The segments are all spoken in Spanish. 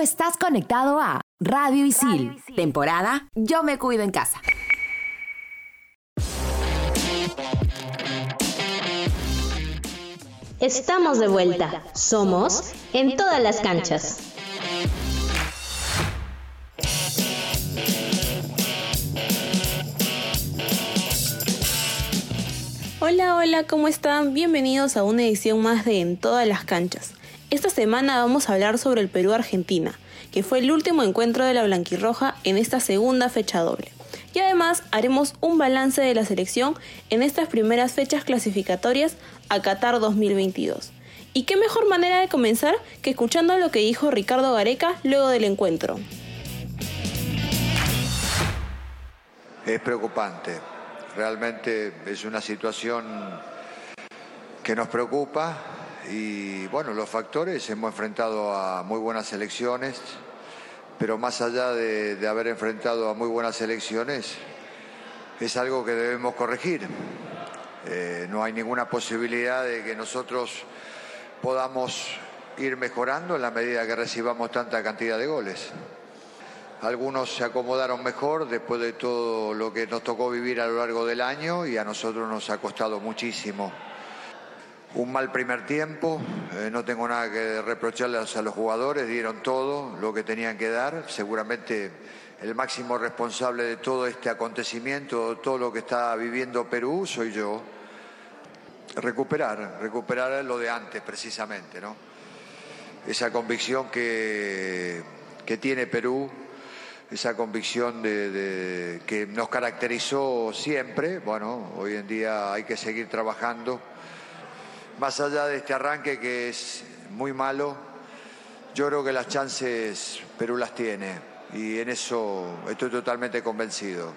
estás conectado a Radio Isil, temporada Yo me cuido en casa. Estamos de vuelta. Somos en todas las canchas. Hola, hola, ¿cómo están? Bienvenidos a una edición más de En todas las canchas. Esta semana vamos a hablar sobre el Perú-Argentina, que fue el último encuentro de la Blanquirroja en esta segunda fecha doble. Y además haremos un balance de la selección en estas primeras fechas clasificatorias a Qatar 2022. ¿Y qué mejor manera de comenzar que escuchando lo que dijo Ricardo Gareca luego del encuentro? Es preocupante, realmente es una situación que nos preocupa y bueno, los factores hemos enfrentado a muy buenas elecciones, pero más allá de, haber enfrentado a muy buenas elecciones, es algo que debemos corregir. Eh, no hay ninguna posibilidad de que nosotros podamos ir mejorando en la medida que recibamos tanta cantidad de goles. Algunos se acomodaron mejor después de todo lo que nos tocó vivir a lo largo del año y a nosotros nos ha costado muchísimo. Un mal primer tiempo, eh, no tengo nada que reprocharles a los jugadores, dieron todo lo que tenían que dar. Seguramente el máximo responsable de todo este acontecimiento, todo lo que está viviendo Perú, soy yo recuperar, recuperar lo de antes precisamente, ¿no? Esa convicción que, que tiene Perú, esa convicción que nos caracterizó siempre, bueno, hoy en día hay que seguir trabajando. Más allá de este arranque que es muy malo, yo creo que las chances Perú las tiene y en eso estoy totalmente convencido.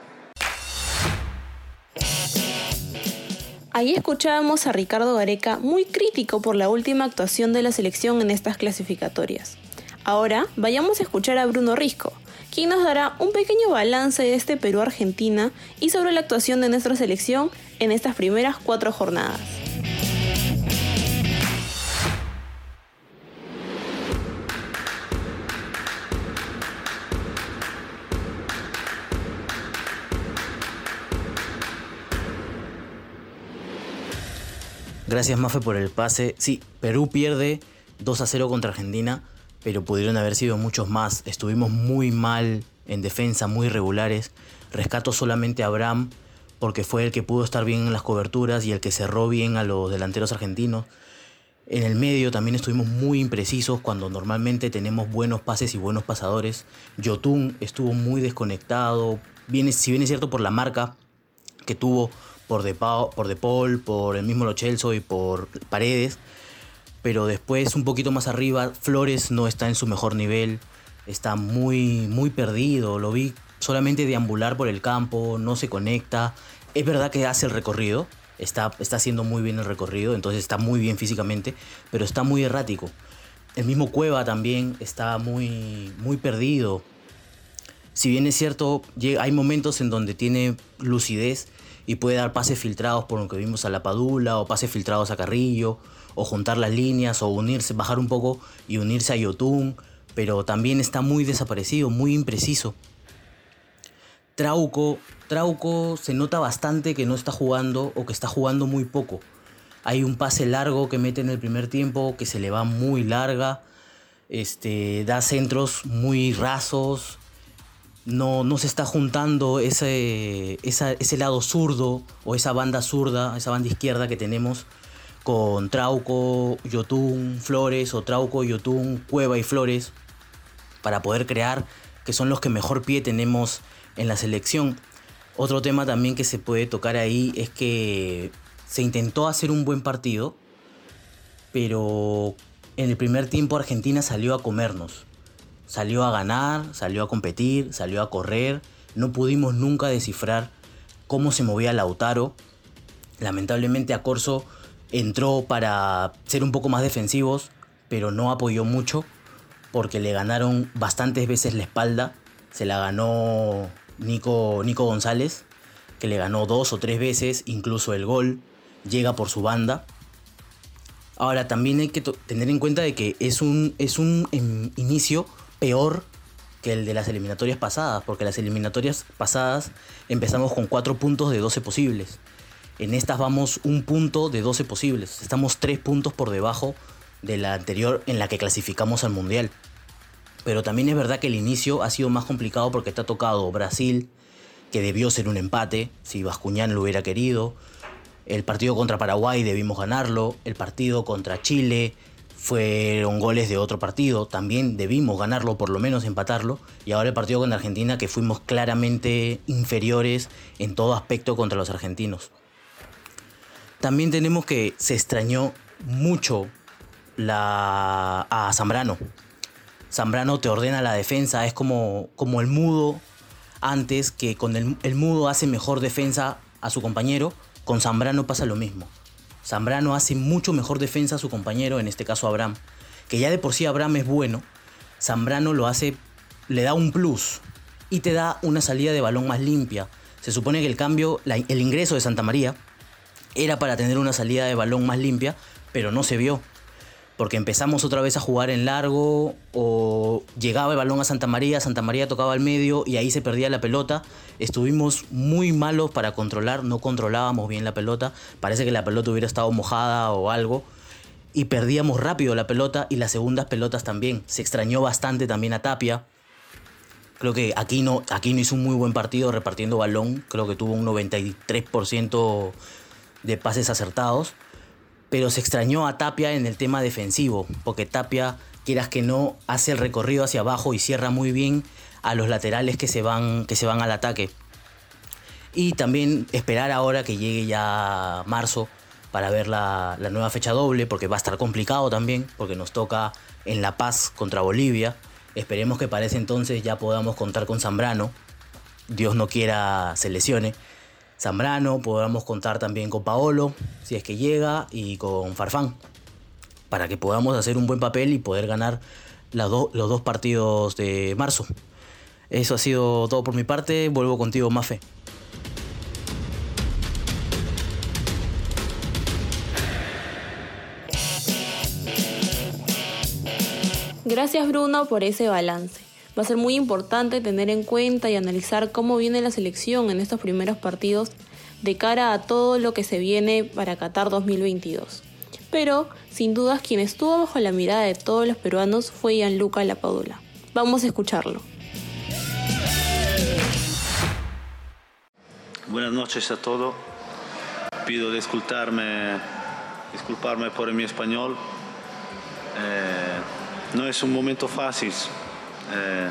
Ahí escuchábamos a Ricardo Gareca muy crítico por la última actuación de la selección en estas clasificatorias. Ahora vayamos a escuchar a Bruno Risco, quien nos dará un pequeño balance de este Perú-Argentina y sobre la actuación de nuestra selección en estas primeras cuatro jornadas. Gracias Mafe por el pase. Sí, Perú pierde 2 a 0 contra Argentina, pero pudieron haber sido muchos más. Estuvimos muy mal en defensa, muy irregulares. Rescato solamente a Abraham porque fue el que pudo estar bien en las coberturas y el que cerró bien a los delanteros argentinos. En el medio también estuvimos muy imprecisos cuando normalmente tenemos buenos pases y buenos pasadores. Yotun estuvo muy desconectado, viene, si bien es cierto por la marca que tuvo, por De, por de Paul, por el mismo Lo y por Paredes. Pero después, un poquito más arriba, Flores no está en su mejor nivel. Está muy, muy perdido. Lo vi solamente deambular por el campo, no se conecta. Es verdad que hace el recorrido, está, está haciendo muy bien el recorrido, entonces está muy bien físicamente, pero está muy errático. El mismo Cueva también está muy, muy perdido. Si bien es cierto, hay momentos en donde tiene lucidez, y puede dar pases filtrados por lo que vimos a La Padula o pases filtrados a Carrillo o juntar las líneas o unirse, bajar un poco y unirse a Yotun, pero también está muy desaparecido, muy impreciso. Trauco, Trauco se nota bastante que no está jugando o que está jugando muy poco. Hay un pase largo que mete en el primer tiempo que se le va muy larga. Este, da centros muy rasos, no, no se está juntando ese, ese lado zurdo o esa banda zurda, esa banda izquierda que tenemos con Trauco, Yotun, Flores o Trauco, Yotun, Cueva y Flores para poder crear, que son los que mejor pie tenemos en la selección. Otro tema también que se puede tocar ahí es que se intentó hacer un buen partido, pero en el primer tiempo Argentina salió a comernos. Salió a ganar, salió a competir, salió a correr. No pudimos nunca descifrar cómo se movía Lautaro. Lamentablemente a Corso entró para ser un poco más defensivos, pero no apoyó mucho porque le ganaron bastantes veces la espalda. Se la ganó Nico, Nico González, que le ganó dos o tres veces, incluso el gol llega por su banda. Ahora también hay que tener en cuenta de que es un, es un em, inicio peor que el de las eliminatorias pasadas, porque las eliminatorias pasadas empezamos con 4 puntos de 12 posibles. En estas vamos un punto de 12 posibles. Estamos 3 puntos por debajo de la anterior en la que clasificamos al Mundial. Pero también es verdad que el inicio ha sido más complicado porque está tocado Brasil, que debió ser un empate, si Bascuñán lo hubiera querido. El partido contra Paraguay debimos ganarlo. El partido contra Chile fueron goles de otro partido. También debimos ganarlo, por lo menos empatarlo. Y ahora el partido con Argentina, que fuimos claramente inferiores en todo aspecto contra los argentinos. También tenemos que se extrañó mucho la, a Zambrano. Zambrano te ordena la defensa, es como, como el mudo antes, que con el, el mudo hace mejor defensa a su compañero, con Zambrano pasa lo mismo. Zambrano hace mucho mejor defensa a su compañero, en este caso Abraham, que ya de por sí Abraham es bueno, Zambrano lo hace, le da un plus y te da una salida de balón más limpia. Se supone que el cambio, el ingreso de Santa María era para tener una salida de balón más limpia, pero no se vio porque empezamos otra vez a jugar en largo o llegaba el balón a Santa María, Santa María tocaba al medio y ahí se perdía la pelota. Estuvimos muy malos para controlar, no controlábamos bien la pelota, parece que la pelota hubiera estado mojada o algo y perdíamos rápido la pelota y las segundas pelotas también. Se extrañó bastante también a Tapia. Creo que Aquino, Aquino hizo un muy buen partido repartiendo balón, creo que tuvo un 93% de pases acertados pero se extrañó a Tapia en el tema defensivo, porque Tapia, quieras que no, hace el recorrido hacia abajo y cierra muy bien a los laterales que se van, que se van al ataque. Y también esperar ahora que llegue ya marzo para ver la, la nueva fecha doble, porque va a estar complicado también, porque nos toca en La Paz contra Bolivia. Esperemos que para ese entonces ya podamos contar con Zambrano. Dios no quiera se lesione. Zambrano, podamos contar también con Paolo, si es que llega, y con Farfán, para que podamos hacer un buen papel y poder ganar los dos partidos de marzo. Eso ha sido todo por mi parte, vuelvo contigo, Mafe. Gracias Bruno por ese balance. Va a ser muy importante tener en cuenta y analizar cómo viene la selección en estos primeros partidos de cara a todo lo que se viene para Qatar 2022. Pero, sin dudas, quien estuvo bajo la mirada de todos los peruanos fue Gianluca Lapadula. Vamos a escucharlo. Buenas noches a todos. Pido disculparme, disculparme por mi español. Eh, no es un momento fácil eh,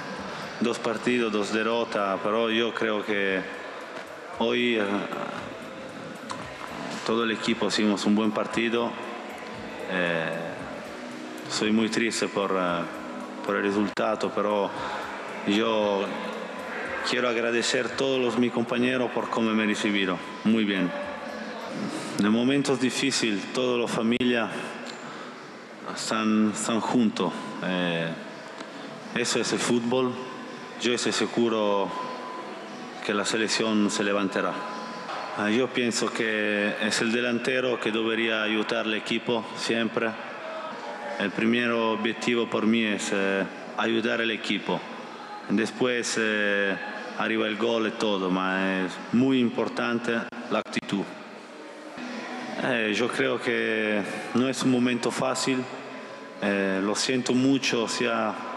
dos partidos, dos derrotas, pero yo creo que hoy eh, todo el equipo hicimos un buen partido. Eh, soy muy triste por, por el resultado, pero yo quiero agradecer a todos mis compañeros por cómo me recibieron. Muy bien. En momentos difíciles, toda la familia están, están juntos. Eso es el fútbol. Yo estoy seguro que la selección se levantará. Ah, yo pienso que es el delantero que debería ayudar al equipo siempre. El primer objetivo por mí es eh, ayudar al equipo. Después eh, arriba el gol y todo, pero es muy importante la actitud. Eh, yo creo que no es un momento fácil. lo siento mucho, sea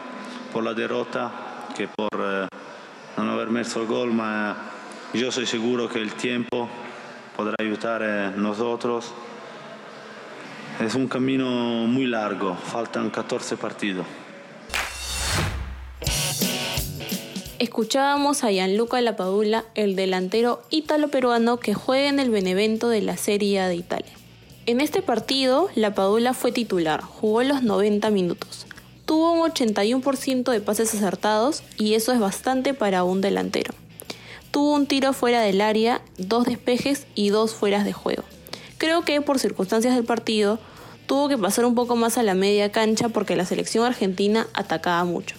por la derrota que por eh, no haber messo el gol, pero yo soy seguro que el tiempo podrá ayudar a nosotros. Es un camino muy largo, faltan 14 partidos. Escuchábamos a Gianluca Lapadula, el delantero ítalo-peruano que juega en el Benevento de la Serie A de Italia. En este partido, Lapadula fue titular, jugó los 90 minutos tuvo un 81% de pases acertados y eso es bastante para un delantero. Tuvo un tiro fuera del área, dos despejes y dos fueras de juego. Creo que por circunstancias del partido tuvo que pasar un poco más a la media cancha porque la selección argentina atacaba mucho.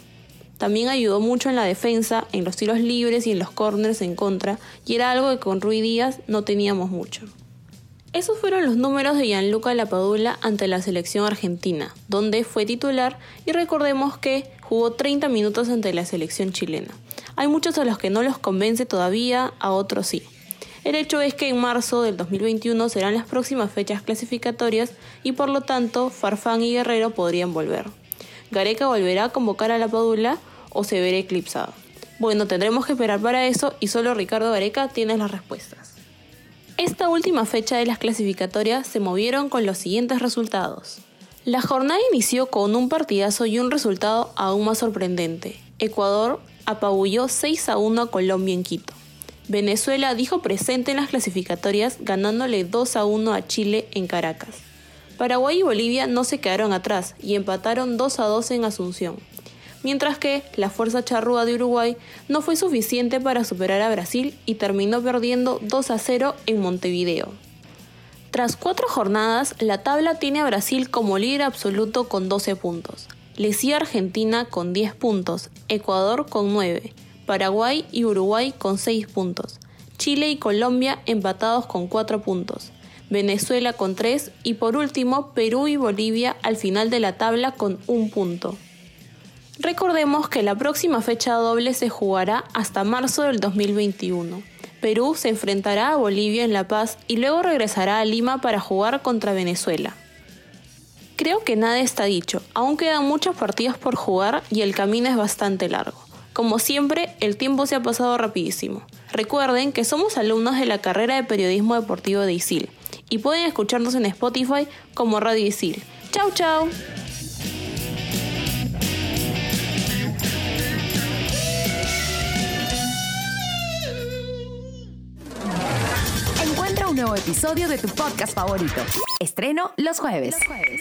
También ayudó mucho en la defensa, en los tiros libres y en los corners en contra, y era algo que con Rui Díaz no teníamos mucho. Esos fueron los números de Gianluca Lapadula ante la selección argentina, donde fue titular y recordemos que jugó 30 minutos ante la selección chilena. Hay muchos a los que no los convence todavía, a otros sí. El hecho es que en marzo del 2021 serán las próximas fechas clasificatorias y por lo tanto Farfán y Guerrero podrían volver. ¿Gareca volverá a convocar a la Padula o se verá eclipsado? Bueno, tendremos que esperar para eso y solo Ricardo Gareca tiene las respuestas. Esta última fecha de las clasificatorias se movieron con los siguientes resultados. La jornada inició con un partidazo y un resultado aún más sorprendente. Ecuador apabulló 6 a 1 a Colombia en Quito. Venezuela dijo presente en las clasificatorias ganándole 2 a 1 a Chile en Caracas. Paraguay y Bolivia no se quedaron atrás y empataron 2 a 2 en Asunción. Mientras que la fuerza charrúa de Uruguay no fue suficiente para superar a Brasil y terminó perdiendo 2 a 0 en Montevideo. Tras cuatro jornadas, la tabla tiene a Brasil como líder absoluto con 12 puntos. Le sigue Argentina con 10 puntos, Ecuador con 9, Paraguay y Uruguay con 6 puntos, Chile y Colombia empatados con 4 puntos, Venezuela con 3 y por último Perú y Bolivia al final de la tabla con 1 punto. Recordemos que la próxima fecha doble se jugará hasta marzo del 2021. Perú se enfrentará a Bolivia en La Paz y luego regresará a Lima para jugar contra Venezuela. Creo que nada está dicho, aún quedan muchos partidos por jugar y el camino es bastante largo. Como siempre, el tiempo se ha pasado rapidísimo. Recuerden que somos alumnos de la carrera de periodismo deportivo de ISIL y pueden escucharnos en Spotify como Radio ISIL. ¡Chao, chao! Nuevo episodio de tu podcast favorito. Estreno los jueves. Los jueves.